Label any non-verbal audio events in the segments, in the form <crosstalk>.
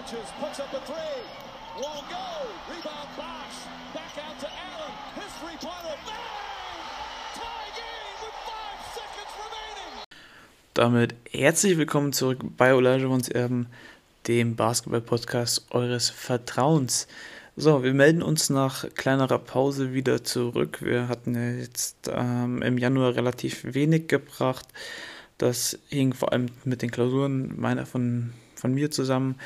touches, puts up a three. Won't go. Rebound Bosch. Back out to Allen. His three-pointer. Tie. Damit herzlich willkommen zurück bei Olajuwons Erben, dem Basketball-Podcast eures Vertrauens. So, wir melden uns nach kleinerer Pause wieder zurück. Wir hatten ja jetzt ähm, im Januar relativ wenig gebracht. Das hing vor allem mit den Klausuren meiner von, von mir zusammen.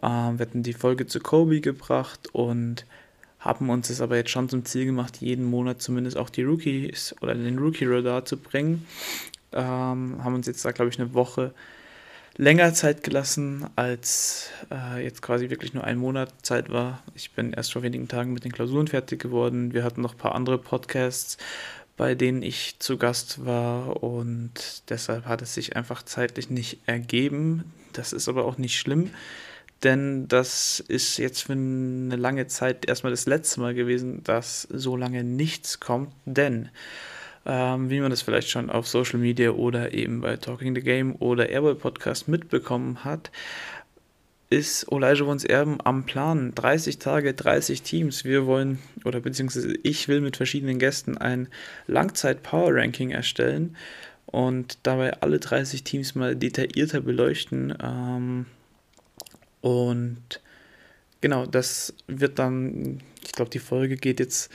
Ähm, wir hatten die Folge zu Kobe gebracht und haben uns es aber jetzt schon zum Ziel gemacht, jeden Monat zumindest auch die Rookies oder den Rookie-Radar zu bringen. Ähm, haben uns jetzt da, glaube ich, eine Woche länger Zeit gelassen, als äh, jetzt quasi wirklich nur ein Monat Zeit war. Ich bin erst vor wenigen Tagen mit den Klausuren fertig geworden. Wir hatten noch ein paar andere Podcasts, bei denen ich zu Gast war und deshalb hat es sich einfach zeitlich nicht ergeben. Das ist aber auch nicht schlimm, denn das ist jetzt für eine lange Zeit erstmal das letzte Mal gewesen, dass so lange nichts kommt, denn ähm, wie man das vielleicht schon auf Social Media oder eben bei Talking the Game oder Airball Podcast mitbekommen hat, ist Olajuwons Erben am Plan. 30 Tage, 30 Teams. Wir wollen, oder beziehungsweise ich will mit verschiedenen Gästen ein Langzeit-Power-Ranking erstellen und dabei alle 30 Teams mal detaillierter beleuchten. Ähm, und genau, das wird dann, ich glaube, die Folge geht jetzt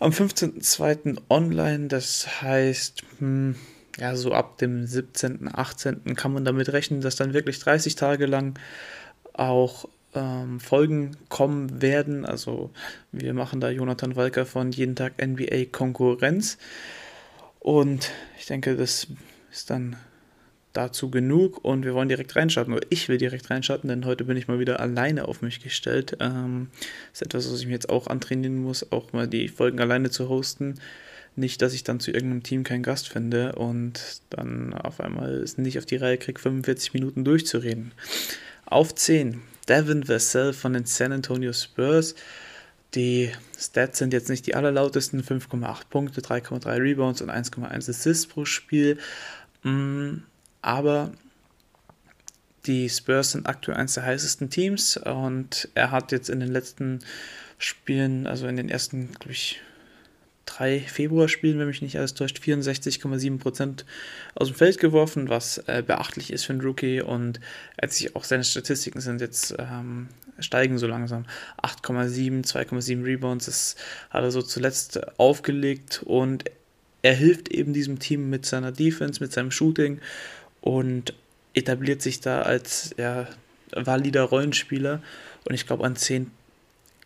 am 15.02. online. Das heißt, hm, ja, so ab dem 17., 18. kann man damit rechnen, dass dann wirklich 30 Tage lang auch ähm, Folgen kommen werden. Also wir machen da Jonathan Walker von jeden Tag NBA Konkurrenz. Und ich denke, das ist dann dazu genug und wir wollen direkt reinstarten. Oder ich will direkt reinstarten, denn heute bin ich mal wieder alleine auf mich gestellt. Ähm, ist etwas, was ich mir jetzt auch antrainieren muss, auch mal die Folgen alleine zu hosten. Nicht, dass ich dann zu irgendeinem Team keinen Gast finde und dann auf einmal es nicht auf die Reihe kriege, 45 Minuten durchzureden. Auf 10, Devin Vassell von den San Antonio Spurs. Die Stats sind jetzt nicht die allerlautesten, 5,8 Punkte, 3,3 Rebounds und 1,1 Assists pro Spiel. Mm, aber die Spurs sind aktuell eines der heißesten Teams und er hat jetzt in den letzten Spielen, also in den ersten, glaube ich, drei Februarspielen, wenn mich nicht alles täuscht, 64,7% aus dem Feld geworfen, was äh, beachtlich ist für einen Rookie. Und er sich auch seine Statistiken sind jetzt ähm, steigen so langsam. 8,7, 2,7 Rebounds, das hat er so zuletzt aufgelegt. Und er hilft eben diesem Team mit seiner Defense, mit seinem Shooting und etabliert sich da als ja, valider Rollenspieler. Und ich glaube, an 10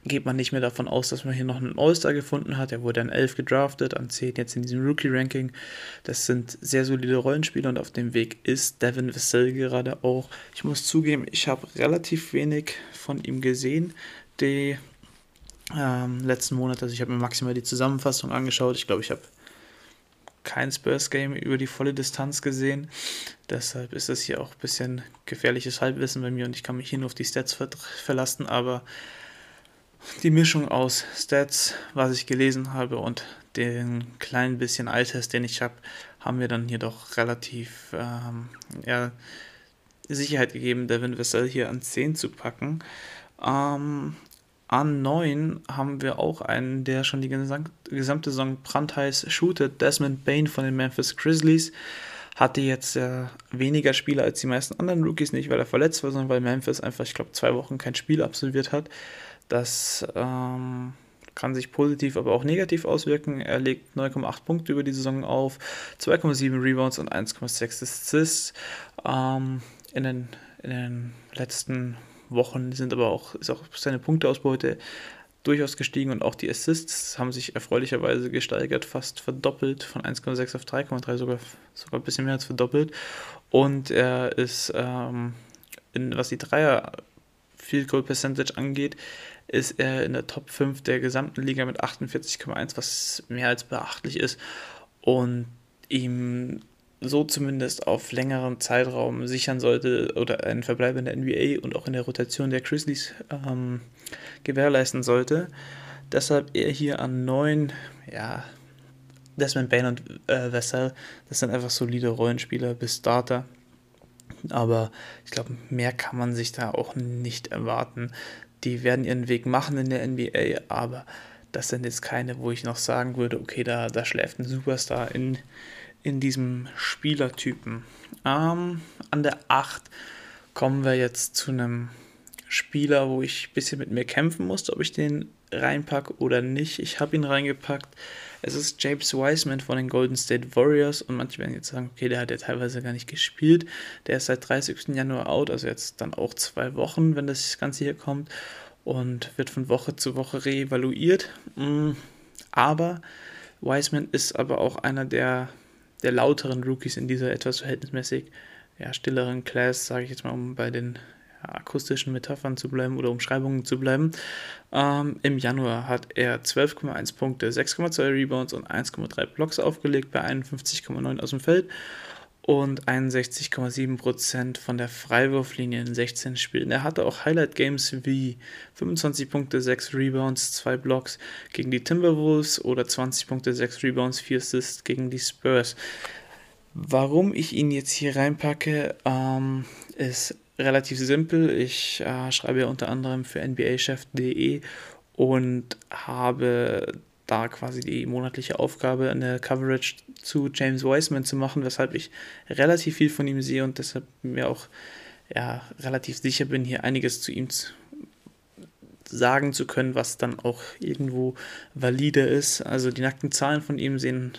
geht man nicht mehr davon aus, dass man hier noch einen All-Star gefunden hat. Er wurde an 11 gedraftet, an 10 jetzt in diesem Rookie-Ranking. Das sind sehr solide Rollenspieler und auf dem Weg ist Devin Vassell gerade auch. Ich muss zugeben, ich habe relativ wenig von ihm gesehen. Die ähm, letzten Monate, also ich habe mir maximal die Zusammenfassung angeschaut. Ich glaube, ich habe kein Spurs-Game über die volle Distanz gesehen. Deshalb ist das hier auch ein bisschen gefährliches Halbwissen bei mir und ich kann mich hier nur auf die Stats ver verlassen, aber die Mischung aus Stats, was ich gelesen habe und den kleinen bisschen Alters, den ich habe, haben wir dann hier doch relativ ähm, ja, Sicherheit gegeben, Devin Vassell hier an 10 zu packen. Ähm, an 9 haben wir auch einen, der schon die gesamte Saison brandheiß shootet. Desmond Bain von den Memphis Grizzlies hatte jetzt äh, weniger Spiele als die meisten anderen Rookies, nicht weil er verletzt war, sondern weil Memphis einfach, ich glaube, zwei Wochen kein Spiel absolviert hat. Das ähm, kann sich positiv, aber auch negativ auswirken. Er legt 9,8 Punkte über die Saison auf, 2,7 Rebounds und 1,6 Assists. Ähm, in, den, in den letzten Wochen sind aber auch, ist auch seine Punkteausbeute durchaus gestiegen und auch die Assists haben sich erfreulicherweise gesteigert, fast verdoppelt, von 1,6 auf 3,3, sogar, sogar ein bisschen mehr als verdoppelt. Und er ist, ähm, in, was die Dreier Field Goal Percentage angeht, ist er in der Top 5 der gesamten Liga mit 48,1, was mehr als beachtlich ist. Und ihm so zumindest auf längeren Zeitraum sichern sollte oder einen Verbleib in der NBA und auch in der Rotation der Grizzlies ähm, gewährleisten sollte. Deshalb er hier an neun, ja, Desmond Bain und äh, Vassell, das sind einfach solide Rollenspieler bis Starter. Aber ich glaube, mehr kann man sich da auch nicht erwarten. Die werden ihren Weg machen in der NBA, aber das sind jetzt keine, wo ich noch sagen würde, okay, da, da schläft ein Superstar in, in diesem Spielertypen. Ähm, an der 8 kommen wir jetzt zu einem Spieler, wo ich ein bisschen mit mir kämpfen musste, ob ich den reinpacke oder nicht. Ich habe ihn reingepackt. Es ist James Wiseman von den Golden State Warriors und manche werden jetzt sagen, okay, der hat ja teilweise gar nicht gespielt. Der ist seit 30. Januar out, also jetzt dann auch zwei Wochen, wenn das Ganze hier kommt und wird von Woche zu Woche reevaluiert. Mm, aber Wiseman ist aber auch einer der, der lauteren Rookies in dieser etwas verhältnismäßig ja, stilleren Class, sage ich jetzt mal, um bei den ja, akustischen Metaphern zu bleiben oder Umschreibungen zu bleiben. Ähm, Im Januar hat er 12,1 Punkte, 6,2 Rebounds und 1,3 Blocks aufgelegt bei 51,9 aus dem Feld und 61,7% von der Freiwurflinie in 16 Spielen. Er hatte auch Highlight-Games wie 25 Punkte, 6 Rebounds, 2 Blocks gegen die Timberwolves oder 20 Punkte, 6 Rebounds, 4 Assists gegen die Spurs. Warum ich ihn jetzt hier reinpacke, ähm, ist relativ simpel. Ich äh, schreibe ja unter anderem für nbachef.de und habe da quasi die monatliche Aufgabe, eine Coverage zu James Wiseman zu machen, weshalb ich relativ viel von ihm sehe und deshalb mir auch ja, relativ sicher bin, hier einiges zu ihm zu sagen zu können, was dann auch irgendwo valide ist. Also die nackten Zahlen von ihm sehen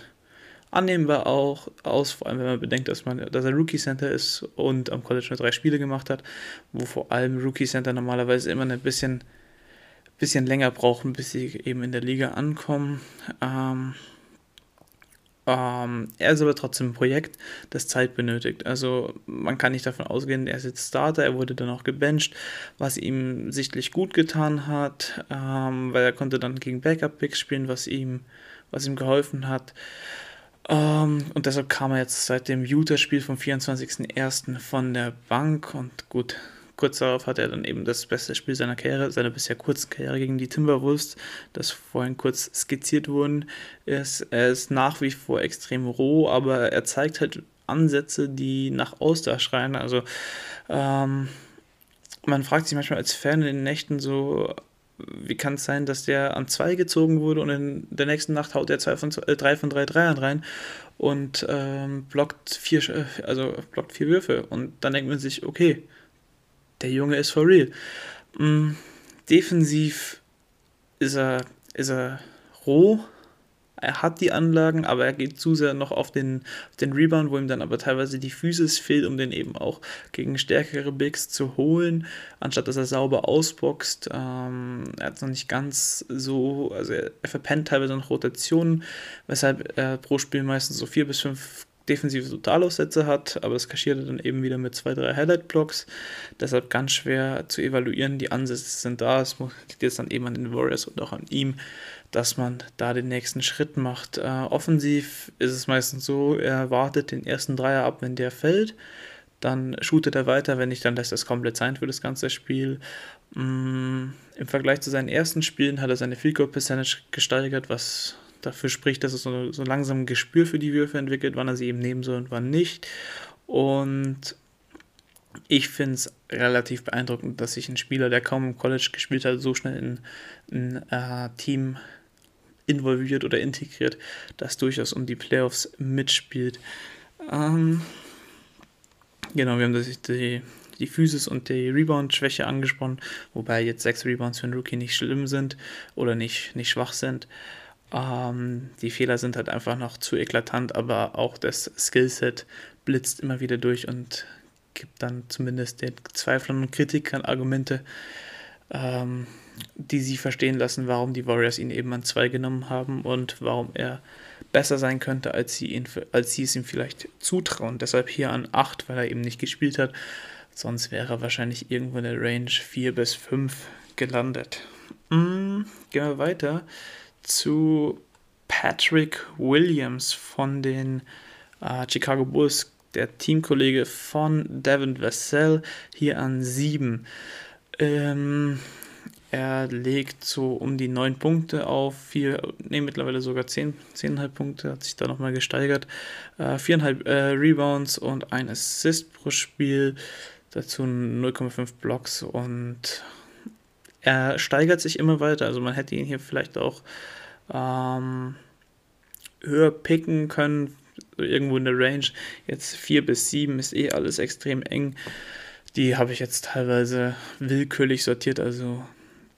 annehmbar auch aus, vor allem wenn man bedenkt, dass, man, dass er Rookie Center ist und am College nur drei Spiele gemacht hat, wo vor allem Rookie Center normalerweise immer ein bisschen bisschen länger brauchen, bis sie eben in der Liga ankommen. Ähm, ähm, er ist aber trotzdem ein Projekt, das Zeit benötigt. Also man kann nicht davon ausgehen, er ist jetzt Starter, er wurde dann auch gebencht, was ihm sichtlich gut getan hat, ähm, weil er konnte dann gegen Backup-Picks spielen, was ihm, was ihm geholfen hat. Um, ähm, und deshalb kam er jetzt seit dem Utah-Spiel vom 24.01. von der Bank und gut, kurz darauf hat er dann eben das beste Spiel seiner Karriere, seiner bisher kurzen Karriere gegen die Timberwolves, das vorhin kurz skizziert worden ist. Er ist nach wie vor extrem roh, aber er zeigt halt Ansätze, die nach Auster schreien. Also ähm, man fragt sich manchmal als Fan in den Nächten so, wie kann es sein, dass der an zwei gezogen wurde und in der nächsten Nacht haut er zwei von zwei, äh, drei von drei Dreiern rein und ähm, blockt vier, also blockt vier Würfe und dann denkt man sich, okay, der Junge ist for real. Mm, defensiv ist er, ist er roh. Er hat die Anlagen, aber er geht zu sehr noch auf den, auf den Rebound, wo ihm dann aber teilweise die Physis fehlt, um den eben auch gegen stärkere Bigs zu holen, anstatt dass er sauber ausboxt. Ähm, er hat noch nicht ganz so, also er, er verpennt teilweise noch Rotationen, weshalb er pro Spiel meistens so vier bis fünf defensive Totalaussätze hat, aber es kaschiert er dann eben wieder mit zwei, drei Highlight-Blocks. Deshalb ganz schwer zu evaluieren. Die Ansätze sind da. Es liegt jetzt dann eben an den Warriors und auch an ihm, dass man da den nächsten Schritt macht. Äh, offensiv ist es meistens so, er wartet den ersten Dreier ab, wenn der fällt. Dann shootet er weiter, wenn nicht, dann lässt er es komplett sein für das ganze Spiel. Mm, Im Vergleich zu seinen ersten Spielen hat er seine Field Goal Percentage gesteigert, was dafür spricht, dass es so, so langsam ein Gespür für die Würfe entwickelt, wann er sie eben nehmen soll und wann nicht. Und ich finde es relativ beeindruckend, dass sich ein Spieler, der kaum im College gespielt hat, so schnell in ein äh, Team involviert oder integriert, das durchaus um die Playoffs mitspielt. Ähm, genau, wir haben das, die, die Physis und die Rebound-Schwäche angesprochen, wobei jetzt sechs Rebounds für einen Rookie nicht schlimm sind oder nicht, nicht schwach sind. Ähm, die Fehler sind halt einfach noch zu eklatant, aber auch das Skillset blitzt immer wieder durch und gibt dann zumindest den Zweiflern und Kritikern Argumente, ähm, die sie verstehen lassen, warum die Warriors ihn eben an zwei genommen haben und warum er besser sein könnte, als sie, ihn, als sie es ihm vielleicht zutrauen. Deshalb hier an 8, weil er eben nicht gespielt hat. Sonst wäre er wahrscheinlich irgendwo in der Range 4 bis 5 gelandet. Mm, gehen wir weiter zu Patrick Williams von den äh, Chicago Bulls, der Teamkollege von Devin Vassell, hier an 7. Ähm, Er legt so um die 9 Punkte auf, vier, nee, mittlerweile sogar 10, 10,5 Punkte, hat sich da nochmal gesteigert. Äh, 4,5 äh, Rebounds und ein Assist pro Spiel, dazu 0,5 Blocks und er steigert sich immer weiter. Also man hätte ihn hier vielleicht auch ähm, höher picken können, irgendwo in der Range. Jetzt 4 bis 7 ist eh alles extrem eng. Die habe ich jetzt teilweise willkürlich sortiert, also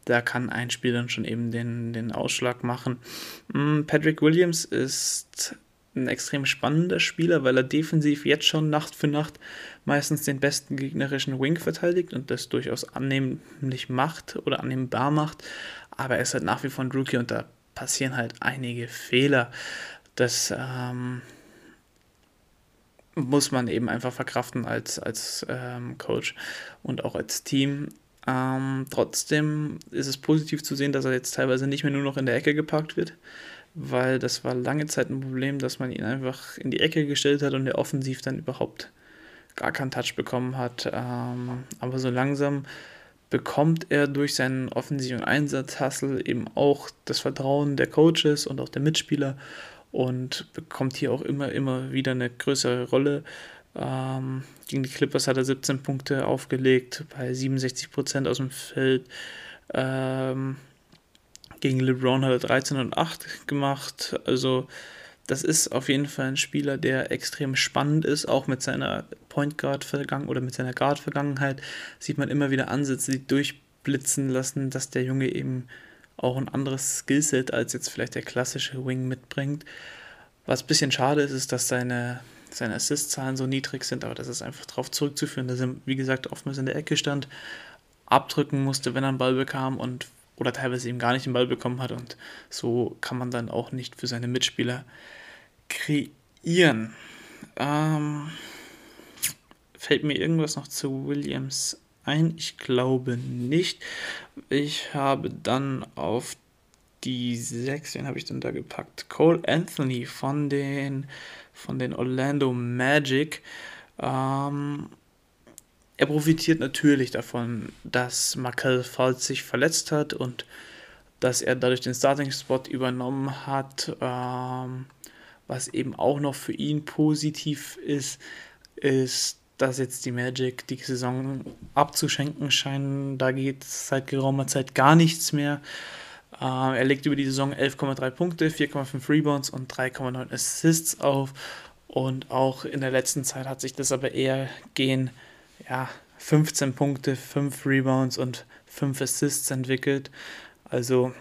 da kann ein Spiel dann schon eben den, den Ausschlag machen. Mm, Patrick Williams ist ein extrem spannender Spieler, weil er defensiv jetzt schon Nacht für Nacht meistens den besten gegnerischen Wing verteidigt und das durchaus annehmlich macht oder annehmbar macht. Aber er ist halt nach wie vor ein Rookie und da passieren halt einige Fehler. Das ähm, muss man eben einfach verkraften als, als ähm, Coach und auch als Team. Ähm, trotzdem ist es positiv zu sehen, dass er jetzt teilweise nicht mehr nur noch in der Ecke geparkt wird, weil das war lange Zeit ein Problem, dass man ihn einfach in die Ecke gestellt hat und er offensiv dann überhaupt gar keinen Touch bekommen hat. Ähm, aber so langsam bekommt er durch seinen offensiven Einsatz Hustle eben auch das Vertrauen der Coaches und auch der Mitspieler und bekommt hier auch immer, immer wieder eine größere Rolle. Ähm, gegen die Clippers hat er 17 Punkte aufgelegt, bei 67% aus dem Feld. Ähm, gegen LeBron hat er 13 und 8 gemacht. Also das ist auf jeden Fall ein Spieler, der extrem spannend ist, auch mit seiner Point Guard Vergangenheit oder mit seiner Guard Vergangenheit sieht man immer wieder Ansätze, die durchblitzen lassen, dass der Junge eben auch ein anderes Skillset als jetzt vielleicht der klassische Wing mitbringt. Was ein bisschen schade ist, ist, dass seine, seine Assist-Zahlen so niedrig sind, aber das ist einfach darauf zurückzuführen, dass er, wie gesagt, oftmals in der Ecke stand, abdrücken musste, wenn er einen Ball bekam und oder teilweise eben gar nicht den Ball bekommen hat und so kann man dann auch nicht für seine Mitspieler kreieren. Ähm, fällt mir irgendwas noch zu Williams ein? Ich glaube nicht. Ich habe dann auf die 6, wen habe ich denn da gepackt? Cole Anthony von den, von den Orlando Magic. Ähm, er profitiert natürlich davon, dass Markel Fultz sich verletzt hat und dass er dadurch den Starting-Spot übernommen hat. Ähm, was eben auch noch für ihn positiv ist, ist, dass jetzt die Magic die Saison abzuschenken scheinen. Da geht seit geraumer Zeit gar nichts mehr. Äh, er legt über die Saison 11,3 Punkte, 4,5 Rebounds und 3,9 Assists auf. Und auch in der letzten Zeit hat sich das aber eher gehen, ja, 15 Punkte, 5 Rebounds und 5 Assists entwickelt. Also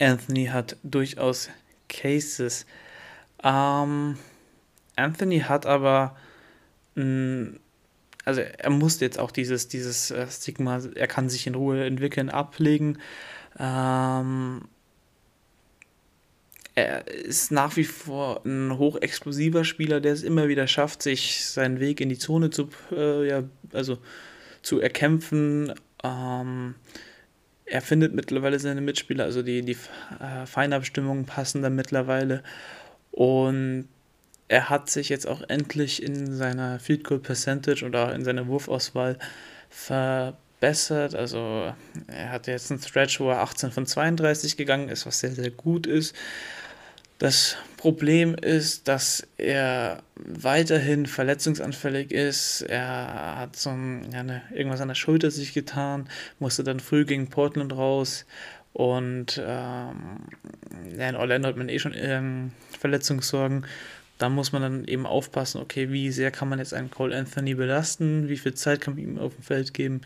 Anthony hat durchaus Cases. Ähm, Anthony hat aber also er musste jetzt auch dieses, dieses äh, Stigma, er kann sich in Ruhe entwickeln, ablegen. Ähm, er ist nach wie vor ein hochexplosiver Spieler, der es immer wieder schafft, sich seinen Weg in die Zone zu, äh, ja, also zu erkämpfen. Ähm, er findet mittlerweile seine Mitspieler, also die, die äh, Feinabstimmungen passen da mittlerweile. Und er hat sich jetzt auch endlich in seiner Field Goal Percentage oder in seiner Wurfauswahl verbessert. Also er hat jetzt einen Stretch, wo er 18 von 32 gegangen ist, was sehr, sehr gut ist. Das Problem ist, dass er weiterhin verletzungsanfällig ist. Er hat so ein, ja, eine, irgendwas an der Schulter sich getan, musste dann früh gegen Portland raus. Und ähm, ja, in Orlando hat man eh schon ähm, Verletzungssorgen da muss man dann eben aufpassen, okay, wie sehr kann man jetzt einen Cole Anthony belasten, wie viel Zeit kann man ihm auf dem Feld geben.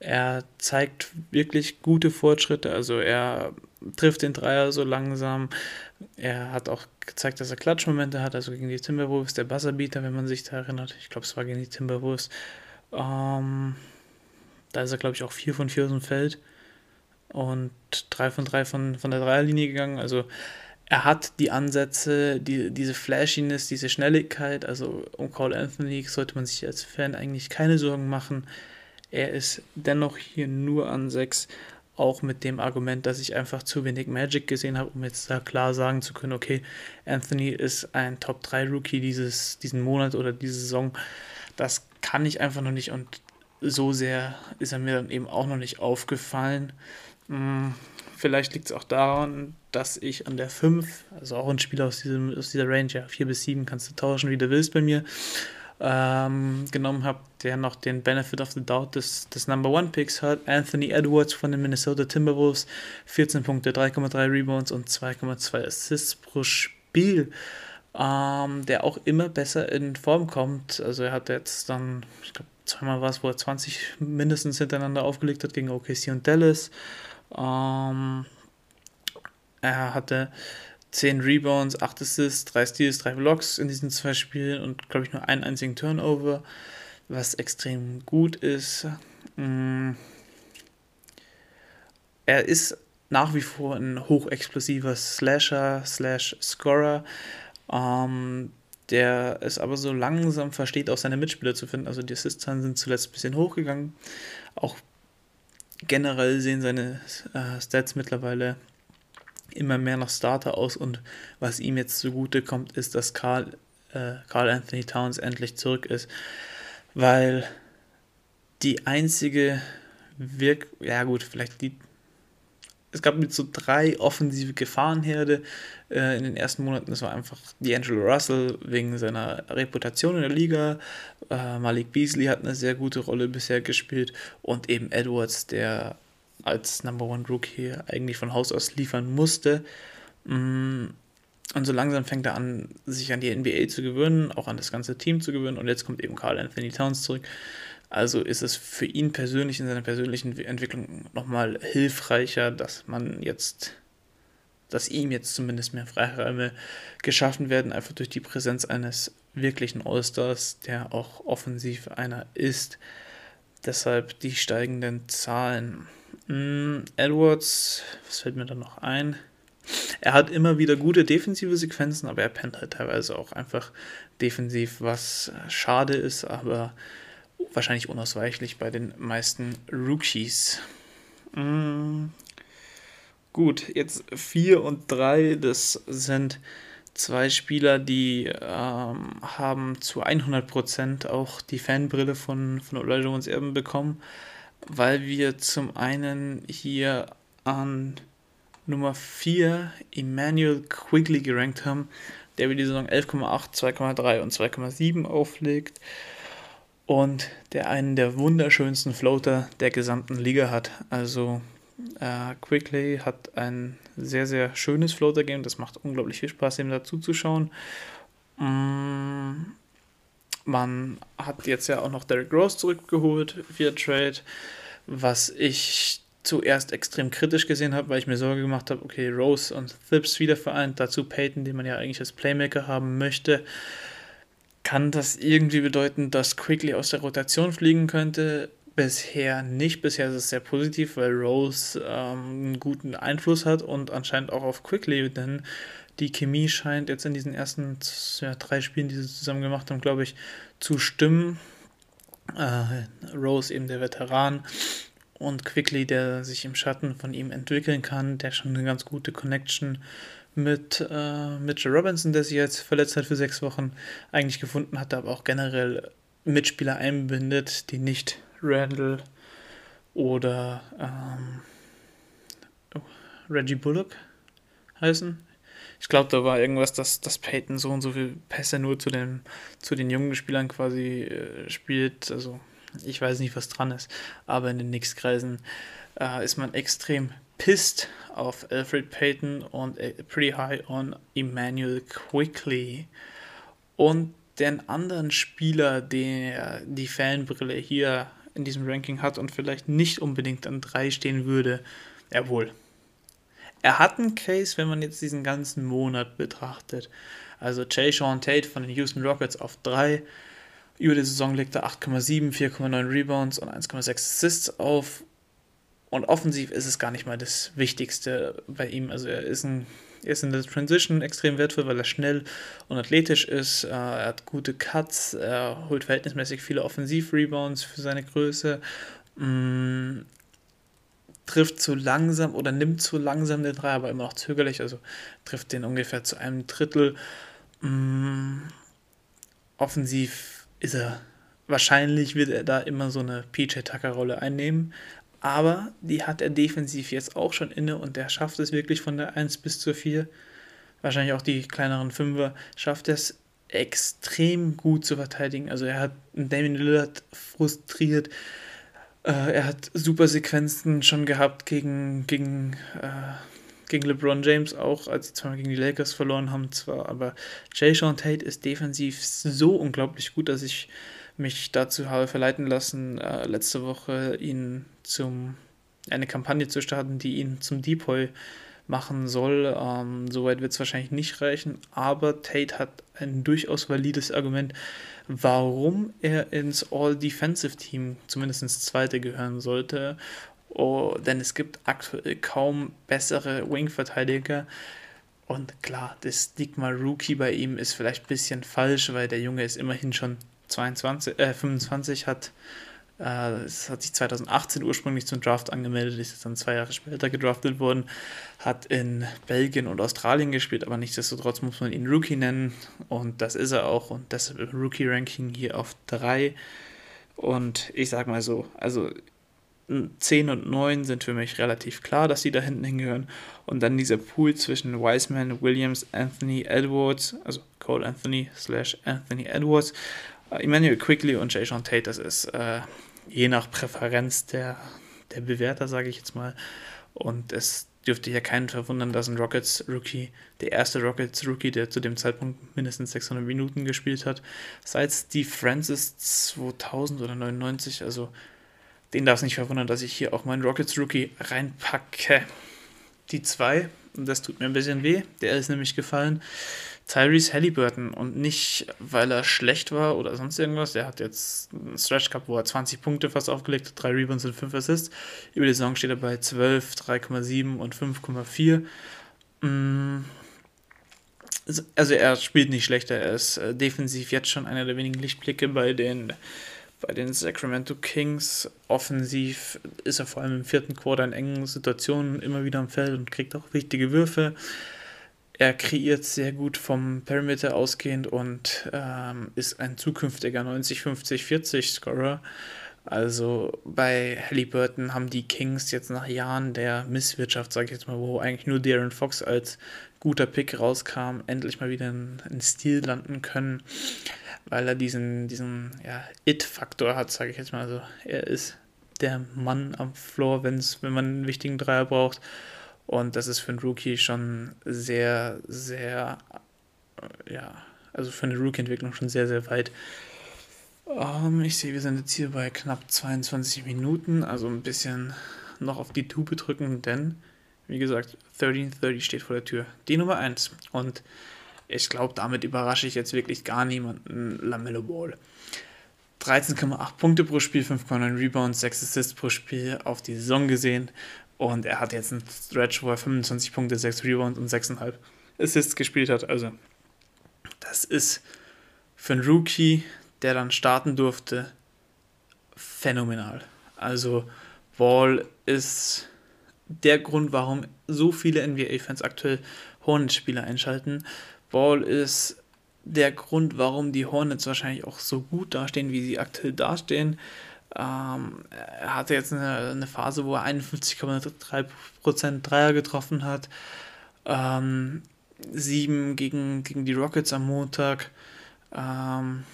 Er zeigt wirklich gute Fortschritte, also er trifft den Dreier so langsam. Er hat auch gezeigt, dass er Klatschmomente hat, also gegen die Timberwolves, der Buzzerbeater, wenn man sich da erinnert. Ich glaube, es war gegen die Timberwolves. Ähm, da ist er, glaube ich, auch 4 von 4 aus dem Feld und 3 von 3 von, von der Dreierlinie gegangen. Also er hat die Ansätze, die, diese Flashiness, diese Schnelligkeit. Also um Cole Anthony sollte man sich als Fan eigentlich keine Sorgen machen. Er ist dennoch hier nur an 6, auch mit dem Argument, dass ich einfach zu wenig Magic gesehen habe, um jetzt da klar sagen zu können, okay, Anthony ist ein Top 3 Rookie dieses, diesen Monat oder diese Saison. Das kann ich einfach noch nicht und so sehr ist er mir dann eben auch noch nicht aufgefallen. Hm, vielleicht liegt es auch daran, dass ich an der 5, also auch ein Spieler aus, diesem, aus dieser Range, ja, 4 bis 7 kannst du tauschen, wie du willst bei mir, ähm, genommen habe, der noch den Benefit of the Doubt des, des Number One Picks hat. Anthony Edwards von den Minnesota Timberwolves, 14 Punkte, 3,3 Rebounds und 2,2 Assists pro Spiel. Ähm, der auch immer besser in Form kommt. Also er hat jetzt dann, ich glaube, zweimal war es, wo er 20 mindestens hintereinander aufgelegt hat gegen OKC und Dallas. Ähm, er hatte 10 Rebounds, 8 Assists, 3 Steals, 3 Blocks in diesen zwei Spielen und glaube ich nur einen einzigen Turnover, was extrem gut ist. Mm. Er ist nach wie vor ein hochexplosiver Slasher, Slash Scorer, ähm, der es aber so langsam versteht, auch seine Mitspieler zu finden. Also die Assists-Zahlen sind zuletzt ein bisschen hochgegangen. Auch generell sehen seine äh, Stats mittlerweile immer mehr nach Starter aus und was ihm jetzt zugute kommt, ist, dass Carl, äh, Carl Anthony Towns endlich zurück ist, weil die einzige Wirk, ja gut, vielleicht die, es gab mit so drei offensive Gefahrenherde äh, in den ersten Monaten. Das war einfach D'Angelo Russell wegen seiner Reputation in der Liga. Äh, Malik Beasley hat eine sehr gute Rolle bisher gespielt und eben Edwards, der als Number One Rookie eigentlich von Haus aus liefern musste. Mm, und so langsam fängt er an, sich an die NBA zu gewöhnen, auch an das ganze Team zu gewöhnen. Und jetzt kommt eben Carl Anthony Towns zurück. Also ist es für ihn persönlich in seiner persönlichen Entwicklung nochmal hilfreicher, dass man jetzt, dass ihm jetzt zumindest mehr Freiräume geschaffen werden, einfach durch die Präsenz eines wirklichen All-Stars, der auch offensiv einer ist. Deshalb die steigenden Zahlen. Mm, Edwards, was fällt mir da noch ein? Er hat immer wieder gute defensive Sequenzen, aber er pennt halt teilweise auch einfach defensiv, was schade ist, aber wahrscheinlich unausweichlich bei den meisten Rookies. Mm, gut, jetzt 4 und 3, das sind zwei Spieler, die ähm, haben zu 100% auch die Fanbrille von, von Elijah Erben bekommen weil wir zum einen hier an Nummer 4 Emmanuel Quigley gerankt haben, der über die Saison 11,8, 2,3 und 2,7 auflegt und der einen der wunderschönsten Floater der gesamten Liga hat. Also äh, Quigley hat ein sehr, sehr schönes Floater-Game, das macht unglaublich viel Spaß, ihm dazu zu schauen. Mm, man hat jetzt ja auch noch Derrick Rose zurückgeholt via Trade, was ich zuerst extrem kritisch gesehen habe, weil ich mir Sorge gemacht habe, okay, Rose und Thibs wieder vereint, dazu Peyton, den man ja eigentlich als Playmaker haben möchte. Kann das irgendwie bedeuten, dass Quickly aus der Rotation fliegen könnte? Bisher nicht. Bisher ist es sehr positiv, weil Rose ähm, einen guten Einfluss hat und anscheinend auch auf Quickly, denn die Chemie scheint jetzt in diesen ersten ja, drei Spielen, die sie zusammen gemacht haben, glaube ich, zu stimmen. Äh, Rose eben der Veteran und Quickly, der sich im Schatten von ihm entwickeln kann, der schon eine ganz gute Connection mit äh, Mitchell Robinson, der sich jetzt verletzt hat für sechs Wochen, eigentlich gefunden hat, aber auch generell Mitspieler einbindet, die nicht Randall oder ähm, oh, Reggie Bullock heißen. Ich glaube, da war irgendwas, dass, dass Peyton so und so viele Pässe nur zu den, zu den jungen Spielern quasi äh, spielt. Also ich weiß nicht, was dran ist, aber in den Knicks-Kreisen äh, ist man extrem pissed auf Alfred Payton und äh, pretty high on Emmanuel Quickly. Und den anderen Spieler, der die Fanbrille hier in diesem Ranking hat und vielleicht nicht unbedingt an drei stehen würde, jawohl, er hat einen Case, wenn man jetzt diesen ganzen Monat betrachtet. Also Jay Sean Tate von den Houston Rockets auf 3. Über die Saison legt er 8,7, 4,9 Rebounds und 1,6 Assists auf. Und offensiv ist es gar nicht mal das Wichtigste bei ihm. Also er ist, ein, ist in der Transition extrem wertvoll, weil er schnell und athletisch ist. Äh, er hat gute Cuts, er holt verhältnismäßig viele Offensiv-Rebounds für seine Größe. Mm, trifft zu langsam oder nimmt zu langsam den Dreier, aber immer noch zögerlich, also trifft den ungefähr zu einem Drittel. Mm, offensiv ist er wahrscheinlich wird er da immer so eine PJ Tucker-Rolle einnehmen. Aber die hat er defensiv jetzt auch schon inne und er schafft es wirklich von der 1 bis zur 4. Wahrscheinlich auch die kleineren Fünfer schafft es extrem gut zu verteidigen. Also er hat Damien Lillard frustriert. Äh, er hat super Sequenzen schon gehabt gegen, gegen, äh, gegen LeBron James auch, als sie zweimal gegen die Lakers verloren haben zwar, aber Jay Sean Tate ist defensiv so unglaublich gut, dass ich mich dazu habe verleiten lassen, äh, letzte Woche ihn zum eine Kampagne zu starten, die ihn zum Depoy machen soll. Ähm, Soweit wird es wahrscheinlich nicht reichen, aber Tate hat ein durchaus valides Argument, warum er ins All-Defensive-Team, zumindest ins zweite, gehören sollte. Oh, denn es gibt aktuell kaum bessere Wing-Verteidiger. Und klar, das Stigma Rookie bei ihm ist vielleicht ein bisschen falsch, weil der Junge ist immerhin schon 22, äh, 25, hat äh, es hat sich 2018 ursprünglich zum Draft angemeldet, ist jetzt dann zwei Jahre später gedraftet worden, hat in Belgien und Australien gespielt, aber nichtsdestotrotz muss man ihn Rookie nennen und das ist er auch und deshalb Rookie-Ranking hier auf 3 und ich sag mal so, also 10 und 9 sind für mich relativ klar, dass die da hinten hingehören. Und dann dieser Pool zwischen Wiseman, Williams, Anthony Edwards, also Cole Anthony slash Anthony Edwards, Emmanuel Quickly und Jay Sean Tate, das ist äh, je nach Präferenz der, der Bewerter, sage ich jetzt mal. Und es dürfte ja keinen verwundern, dass ein Rockets Rookie, der erste Rockets Rookie, der zu dem Zeitpunkt mindestens 600 Minuten gespielt hat, seit Steve Francis 2000 oder 99, also den darf es nicht verwundern, dass ich hier auch meinen Rockets Rookie reinpacke. Die zwei, und das tut mir ein bisschen weh, der ist nämlich gefallen. Tyrese Halliburton und nicht, weil er schlecht war oder sonst irgendwas. Der hat jetzt einen Stretch Cup, wo er 20 Punkte fast aufgelegt hat, 3 Rebounds und 5 Assists. Über die Saison steht er bei 12, 3,7 und 5,4. Mm. Also er spielt nicht schlechter, er ist äh, defensiv jetzt schon einer der wenigen Lichtblicke bei den, bei den Sacramento Kings. Offensiv ist er vor allem im vierten Quarter in engen Situationen immer wieder am Feld und kriegt auch wichtige Würfe. Er kreiert sehr gut vom Perimeter ausgehend und ähm, ist ein zukünftiger 90-50-40-Scorer. Also bei Halliburton haben die Kings jetzt nach Jahren der Misswirtschaft, sage ich jetzt mal, wo eigentlich nur Darren Fox als guter Pick rauskam, endlich mal wieder in, in Stil landen können, weil er diesen, diesen ja, It-Faktor hat, sage ich jetzt mal. Also er ist der Mann am Floor, wenn's, wenn man einen wichtigen Dreier braucht. Und das ist für einen Rookie schon sehr, sehr, ja, also für eine Rookie-Entwicklung schon sehr, sehr weit. Um, ähm, ich sehe, wir sind jetzt hier bei knapp 22 Minuten, also ein bisschen noch auf die Tube drücken, denn, wie gesagt, 1330 steht vor der Tür. Die Nummer 1. Und ich glaube, damit überrasche ich jetzt wirklich gar niemanden. Lamello Ball. 13,8 Punkte pro Spiel, 5,9 Rebounds, 6 Assists pro Spiel auf die Saison gesehen. Und er hat jetzt einen Stretch, wo er 25 Punkte, 6 Rebounds und 6,5 Assists gespielt hat. Also, das ist für einen Rookie, der dann starten durfte, phänomenal. Also, Ball ist der Grund, warum so viele NBA-Fans aktuell Hornets-Spieler einschalten. Ball ist der Grund, warum die Hornets wahrscheinlich auch so gut dastehen, wie sie aktuell dastehen. Ähm, er hatte jetzt eine, eine Phase, wo er 51,3% Dreier getroffen hat. Ähm, sieben gegen, gegen die Rockets am Montag. Ähm,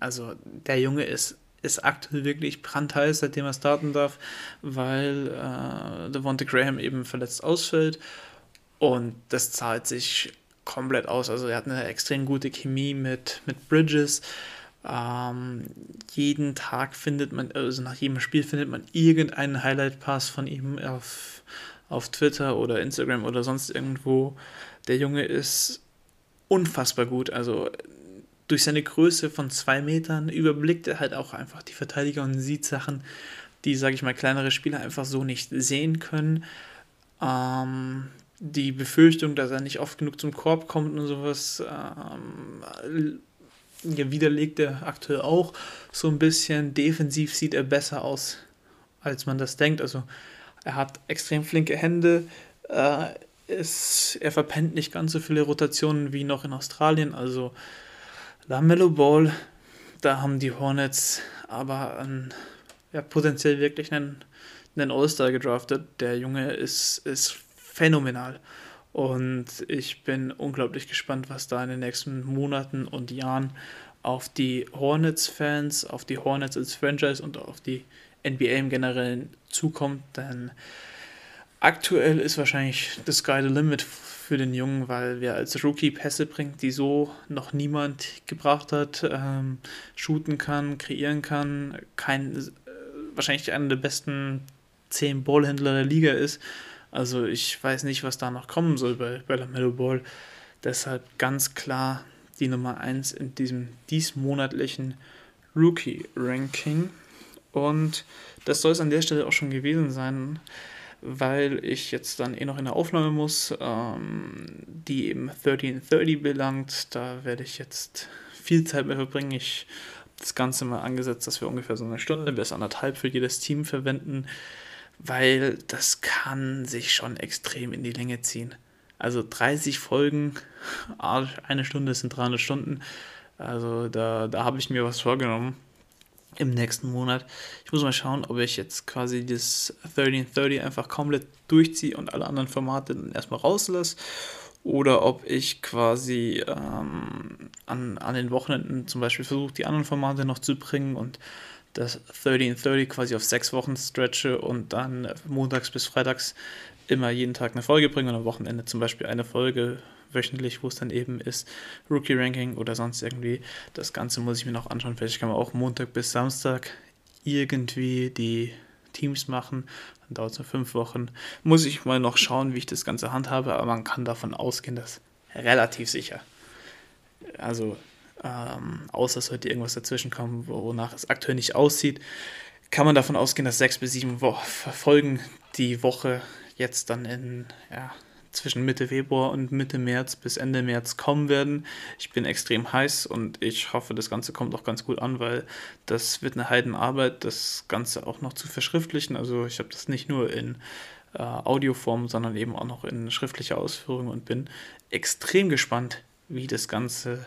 also der Junge ist, ist aktuell wirklich brandheiß, seitdem er starten darf, weil äh, Devonta Graham eben verletzt ausfällt. Und das zahlt sich komplett aus. Also er hat eine extrem gute Chemie mit, mit Bridges. Ähm, jeden Tag findet man, also nach jedem Spiel findet man irgendeinen Highlight-Pass von ihm auf, auf Twitter oder Instagram oder sonst irgendwo. Der Junge ist unfassbar gut. Also durch seine Größe von zwei Metern überblickt er halt auch einfach die Verteidiger und sieht Sachen, die, sage ich mal, kleinere Spieler einfach so nicht sehen können. Ähm, die Befürchtung, dass er nicht oft genug zum Korb kommt und sowas, ähm, widerlegt er aktuell auch so ein bisschen. Defensiv sieht er besser aus, als man das denkt. Also er hat extrem flinke Hände. Äh, ist, er verpennt nicht ganz so viele Rotationen wie noch in Australien. Also Lamello Ball da haben die Hornets aber einen, ja, potenziell wirklich einen, einen All-Star gedraftet. Der Junge ist, ist phänomenal. Und ich bin unglaublich gespannt, was da in den nächsten Monaten und Jahren auf die Hornets-Fans, auf die Hornets als Franchise und auf die NBA im Generellen zukommt. Denn aktuell ist wahrscheinlich the sky the limit für den Jungen, weil wer als Rookie Pässe bringt, die so noch niemand gebracht hat, ähm, shooten kann, kreieren kann, kein, äh, wahrscheinlich einer der besten zehn Ballhändler der Liga ist. Also ich weiß nicht, was da noch kommen soll bei, bei Mellow Ball. Deshalb ganz klar die Nummer 1 in diesem diesmonatlichen Rookie-Ranking. Und das soll es an der Stelle auch schon gewesen sein weil ich jetzt dann eh noch in der Aufnahme muss, ähm, die eben 1330 belangt. Da werde ich jetzt viel Zeit mehr verbringen. Ich habe das Ganze mal angesetzt, dass wir ungefähr so eine Stunde bis anderthalb für jedes Team verwenden, weil das kann sich schon extrem in die Länge ziehen. Also 30 Folgen, <laughs> eine Stunde sind 300 Stunden. Also da, da habe ich mir was vorgenommen im nächsten Monat. Ich muss mal schauen, ob ich jetzt quasi das 1330 einfach komplett durchziehe und alle anderen Formate dann erstmal rauslasse. Oder ob ich quasi ähm, an, an den Wochenenden zum Beispiel versuche, die anderen Formate noch zu bringen und das 1330 quasi auf sechs Wochen stretche und dann montags bis freitags immer jeden Tag eine Folge bringe und am Wochenende zum Beispiel eine Folge wöchentlich, wo es dann eben ist, Rookie-Ranking oder sonst irgendwie. Das Ganze muss ich mir noch anschauen. Vielleicht kann man auch Montag bis Samstag irgendwie die Teams machen. Dann dauert es nur fünf Wochen. Muss ich mal noch schauen, wie ich das Ganze handhabe, aber man kann davon ausgehen, dass relativ sicher. Also, ähm, außer es sollte irgendwas dazwischen kommen, wonach es aktuell nicht aussieht, kann man davon ausgehen, dass sechs bis sieben Wo Folgen die Woche jetzt dann in ja, zwischen Mitte Februar und Mitte März bis Ende März kommen werden. Ich bin extrem heiß und ich hoffe, das Ganze kommt auch ganz gut an, weil das wird eine Heidenarbeit, das Ganze auch noch zu verschriftlichen. Also ich habe das nicht nur in äh, Audioform, sondern eben auch noch in schriftlicher Ausführung und bin extrem gespannt, wie das Ganze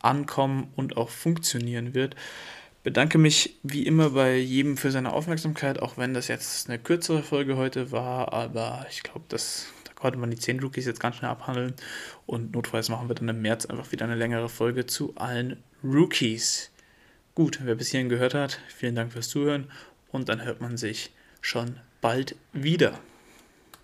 ankommen und auch funktionieren wird bedanke mich wie immer bei jedem für seine Aufmerksamkeit, auch wenn das jetzt eine kürzere Folge heute war, aber ich glaube, das konnte man die 10 Rookies jetzt ganz schnell abhandeln. Und notfalls machen wir dann im März einfach wieder eine längere Folge zu allen Rookies. Gut, wer bis hierhin gehört hat, vielen Dank fürs Zuhören und dann hört man sich schon bald wieder.